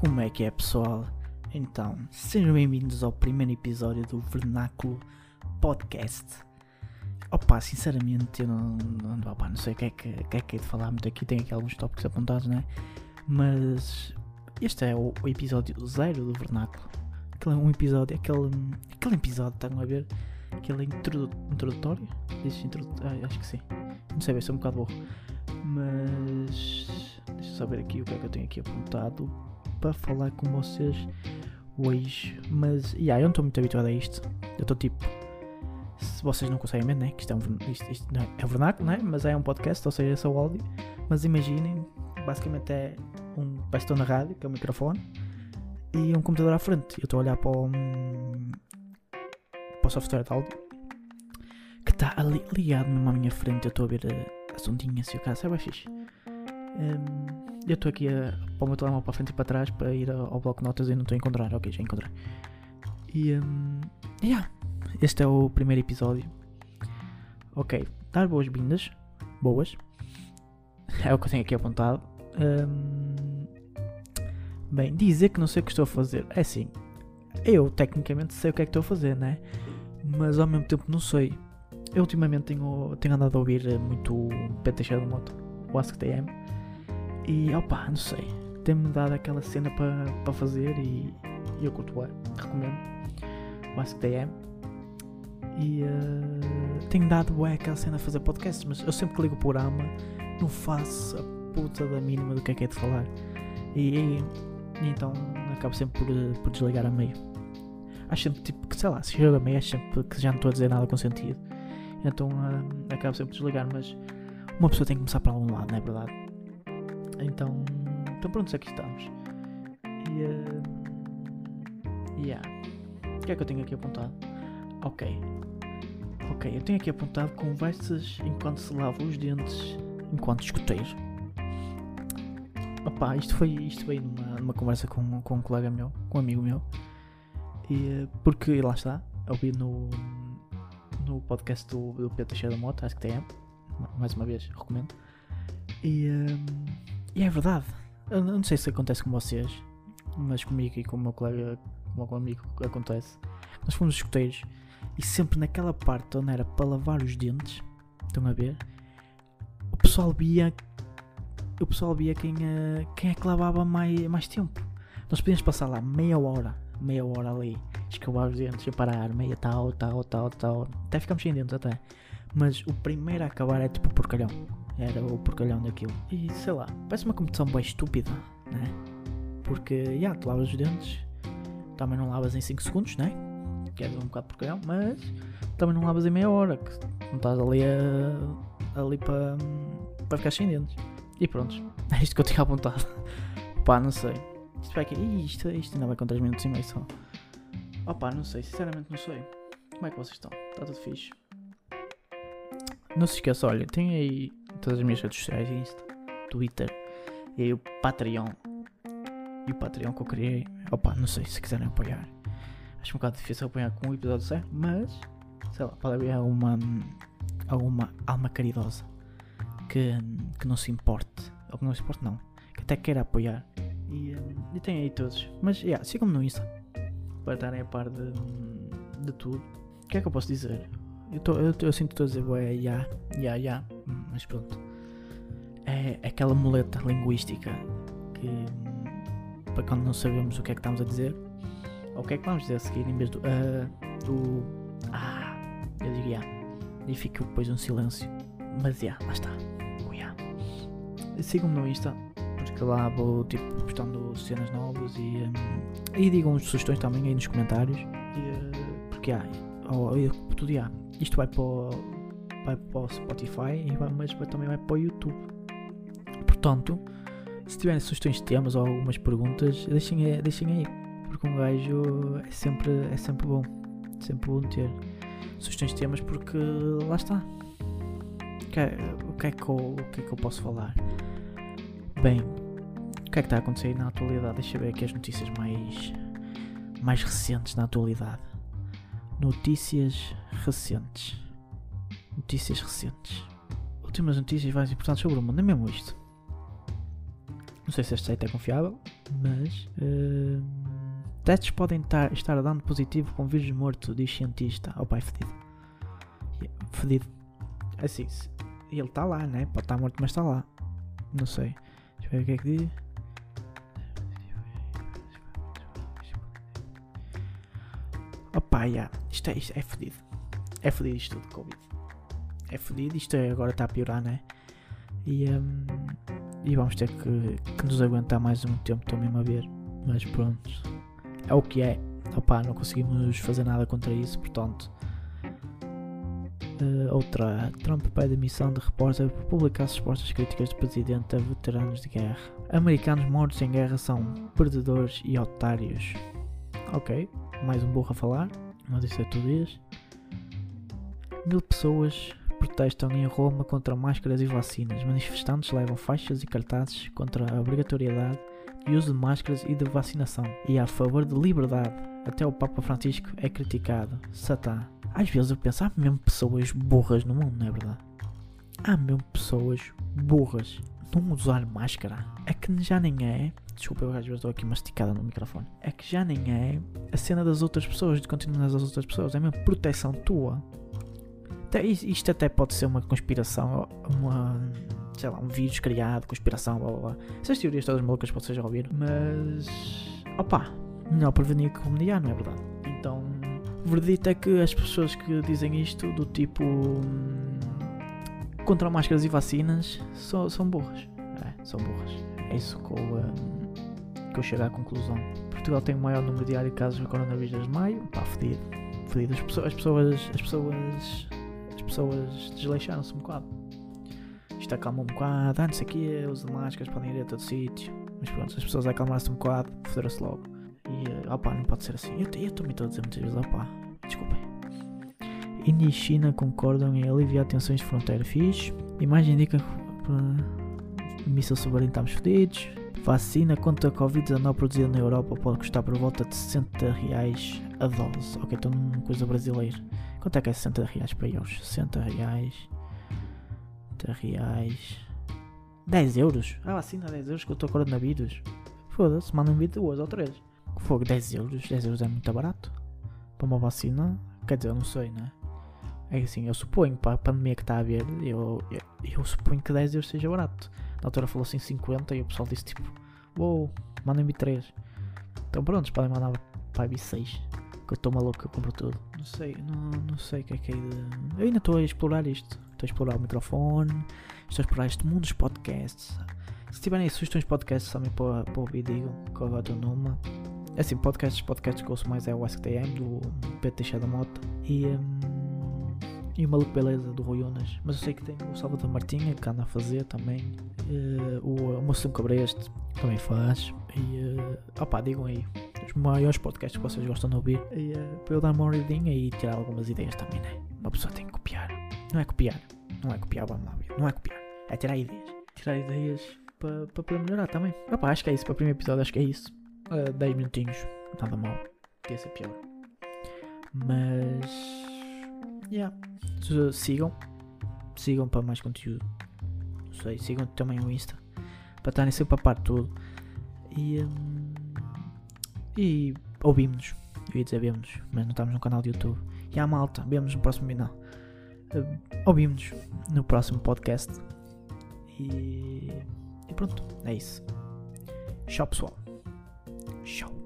Como é que é, pessoal? Então, sejam bem-vindos ao primeiro episódio do Vernáculo Podcast. Opa, sinceramente, eu não, não, opa, não sei o que é que, que, é que é de falar muito aqui, tenho aqui alguns tópicos apontados, né? Mas este é o, o episódio zero do Vernáculo. Aquele é um episódio, aquele, aquele episódio, estão a ver? Aquele introdu, introdutório? Diz introdutório, ah, acho que sim. Não sei, vai ser um bocado burro. Mas deixa eu só ver aqui o que é que eu tenho aqui apontado para falar com vocês hoje. Mas yeah, eu não estou muito habituado a isto. Eu estou tipo. Se vocês não conseguem ver, né? Que isto é um, isto, isto não é, é vernáculo, né? Mas é um podcast, ou seja, é só áudio. Mas imaginem, basicamente é um. Estou na rádio, que é um microfone. E um computador à frente. Eu estou a olhar para o. para o software de áudio. Que está ali ligado mesmo à minha frente. Eu estou a ver a, as ondinhas e o caso. É fixe. Um, eu estou aqui a pôr o meu telemóvel para frente e para trás para ir ao, ao bloco de notas e não estou a encontrar. Ok, já encontrei. E um, yeah, este é o primeiro episódio. Ok, dar boas-vindas. Boas. É o que eu tenho aqui apontado. Um, bem, dizer que não sei o que estou a fazer. É assim, eu tecnicamente sei o que é que estou a fazer, né? Mas ao mesmo tempo não sei. Eu ultimamente tenho, tenho andado a ouvir muito PT Cheio de Moto, o AskTM. E opa, não sei. Tem-me dado aquela cena para pa fazer e, e eu curto recomendo. O AskTM. E uh, tenho dado bué aquela cena a fazer podcasts, mas eu sempre que ligo o programa não faço a puta da mínima do que é que é de falar. E, e, e então acabo sempre por, por desligar a meio. Acho sempre tipo que sei lá, se chega a meio acho sempre que já não estou a dizer nada com sentido. Então uh, acabo sempre por desligar, mas uma pessoa tem que começar para algum lado, não é verdade? Então, então pronto, aqui estamos. E uh, yeah. O que é que eu tenho aqui apontado? Ok. Ok, eu tenho aqui apontado conversas enquanto se lava os dentes enquanto escuteiro. Opa, isto foi, isto foi numa, numa conversa com, com um colega meu, com um amigo meu. E, porque lá está, ouvi no, no podcast do, do Pedro Teixeira da Mota, acho que tem, mais uma vez, recomendo. E, um, e é verdade, eu não sei se acontece com vocês, mas comigo e com o meu colega, com o meu amigo, acontece. Nós fomos escuteiros e sempre naquela parte onde era para lavar os dentes, estão a ver? O pessoal via, o pessoal via quem, uh, quem é que lavava mais, mais tempo. Nós podíamos passar lá meia hora, meia hora ali, escovar os dentes e parar, meia tal, tal, tal, tal, até ficamos sem dentes até. Mas o primeiro a acabar é tipo porcalhão. Era o porcalhão daquilo. E sei lá, parece uma competição bem estúpida, né? Porque, já, yeah, tu lavas os dentes, também não lavas em 5 segundos, né? Que é um bocado porcalhão, mas também não lavas em meia hora, que não estás ali, a, ali para, para ficar sem dentes. E pronto, é isto que eu tinha apontado. Pá, não sei. Isto vai aqui. Isto, isto ainda vai com 3 minutos e meio só. Opá, não sei, sinceramente não sei. Como é que vocês estão? Está tudo fixe? Não se esqueça, olha, tem aí todas as minhas redes sociais, Insta, Twitter e aí o Patreon. E o Patreon que eu criei, opa, não sei se quiserem apoiar. Acho um bocado difícil apoiar com um episódio certo, mas sei lá, pode haver alguma, alguma alma caridosa que, que não se importe, ou que não se importe, não, que até queira apoiar. E, e tem aí todos, mas yeah, sigam-me no Insta para estarem a par de, de tudo. O que é que eu posso dizer? Eu, tô, eu, eu sinto estou a dizer, ya, ya, ya, mas pronto. É aquela muleta linguística que, para quando não sabemos o que é que estamos a dizer, ou o que é que vamos dizer a seguir, em vez do, uh, do, ah, eu digo ya, e fica depois um silêncio, mas ya, lá está, o ya. Sigam-me no Insta, porque lá vou, tipo, postando cenas novas e, um, e digam sugestões também aí nos comentários, e, uh, porque há, oh, eu, tudo ya isto vai para o, vai para o Spotify, mas também vai para o YouTube. Portanto, se tiverem sugestões de temas ou algumas perguntas, deixem, deixem aí. Porque um gajo é sempre, é sempre bom. Sempre bom ter sugestões de temas porque lá está. O que, é, o, que é que eu, o que é que eu posso falar? Bem, o que é que está a acontecer na atualidade? Deixa eu ver aqui as notícias mais, mais recentes na atualidade. Notícias recentes. Notícias recentes. Últimas notícias mais importantes sobre o mundo. É mesmo isto. Não sei se este site é confiável, mas. Uh, testes podem tar, estar dando positivo com vírus morto, diz cientista. Oh pai, fedido. Fedido. Assim, ele está lá, né? Pode estar morto, mas está lá. Não sei. Deixa eu ver o que é que diz. Opa, yeah. isto, é, isto é fedido. É fedido isto tudo, Covid. É fedido, isto é, agora está a piorar, né? E, um, e vamos ter que, que, nos aguentar mais um tempo, estou mesmo a ver. Mas pronto, é o que é. Opa, não conseguimos fazer nada contra isso, portanto. Uh, outra, Trump pede missão de repórter por publicar respostas críticas do presidente a veteranos de guerra. Americanos mortos em guerra são perdedores e otários. Ok, mais um burro a falar, mas isso é tudo isso. Mil pessoas protestam em Roma contra máscaras e vacinas. Manifestantes levam faixas e cartazes contra a obrigatoriedade de uso de máscaras e de vacinação. E a favor de liberdade. Até o Papa Francisco é criticado. Satã. Às vezes eu penso, há mesmo pessoas burras no mundo, não é verdade? Há mesmo pessoas burras não usar máscara. É que já nem é. Desculpa, eu às vezes estou aqui masticada no microfone. É que já nem é a cena das outras pessoas, de continuar das outras pessoas. É mesmo proteção tua. Isto até pode ser uma conspiração, uma, sei lá, um vírus criado, conspiração, blá blá blá. Essas teorias todas malucas vocês já ouviram. Mas, opa, melhor prevenir que remediar, não é verdade? Então, o verdito é que as pessoas que dizem isto, do tipo hum, contra máscaras e vacinas, são, são burras. É, são burras. É isso que eu, um, que eu chego à conclusão. Portugal tem o maior número diário de casos de coronavírus desde maio. Pá, fedido. Fedido. As pessoas, as pessoas, as pessoas pessoas desleixaram-se um bocado. Isto acalmou um bocado, ah, não sei o quê, os máscaras podem ir a todo sítio. Mas pronto, as pessoas acalmaram-se um bocado, foderam-se logo. E uh, opá, não pode ser assim. Eu, também estou a dizer muitas vezes, opá, desculpem. Índia e China concordam em aliviar tensões de fronteira. Fiz. Imagem indica que míssil submarino estamos fodidos. Vacina contra a Covid-19 produzida na Europa pode custar por volta de 60 reais a dose. Ok, então numa coisa brasileira. Quanto é que é 60 reais para euros? 60 reais. 60 reais. 10 euros? Ah, vacina 10 euros que eu estou com coronavírus. Foda-se, manda um vídeo duas ou três. Fogo, 10 euros? 10 euros é muito barato. Para uma vacina? Quer dizer, eu não sei, né? É assim, eu suponho, para a pandemia que está a haver, eu, eu, eu, suponho que 10 euros seja barato. Na altura falou assim 50 e o pessoal disse tipo, uou, wow, mandem-me 3. Então pronto, podem mandar para a 6 que eu estou maluco, eu compro tudo. Não sei, não, não sei o que é que é de... Eu ainda estou a explorar isto. Estou a explorar o microfone, estou a explorar este mundo dos podcasts. Se tiverem sugestões de podcasts também para, para ouvir, digam que eu estou numa. É assim, podcasts, podcasts que ouço mais é o SKTM, do PT da Mota e, um, e o Maluco Beleza do Rui Unas. Mas eu sei que tem o Salvador Martinha que anda a fazer também. Uh, o, o Moção Cabreste também faz. E uh, opá, digam aí os maiores podcasts que vocês gostam de ouvir e, uh, para eu dar uma olhadinha e tirar algumas ideias também, né? Uma pessoa tem que copiar. Não é copiar, não é copiar, vamos lá ver. Não é copiar, é tirar ideias. Tirar ideias para, para poder melhorar também. Opa, acho que é isso. Para o primeiro episódio, acho que é isso. Uh, 10 minutinhos, nada mal. Podia ser pior. Mas. Yeah. Sigam. Sigam para mais conteúdo. Não sei, sigam também o Insta. Para estarem sempre a par de tudo. E. Um, e ouvimos-nos. Eu ia dizer vemos mas não estamos no canal de YouTube. E a malta, vemos no próximo final. Uh, ouvimos no próximo podcast. E, e pronto, é isso. Tchau pessoal. Tchau.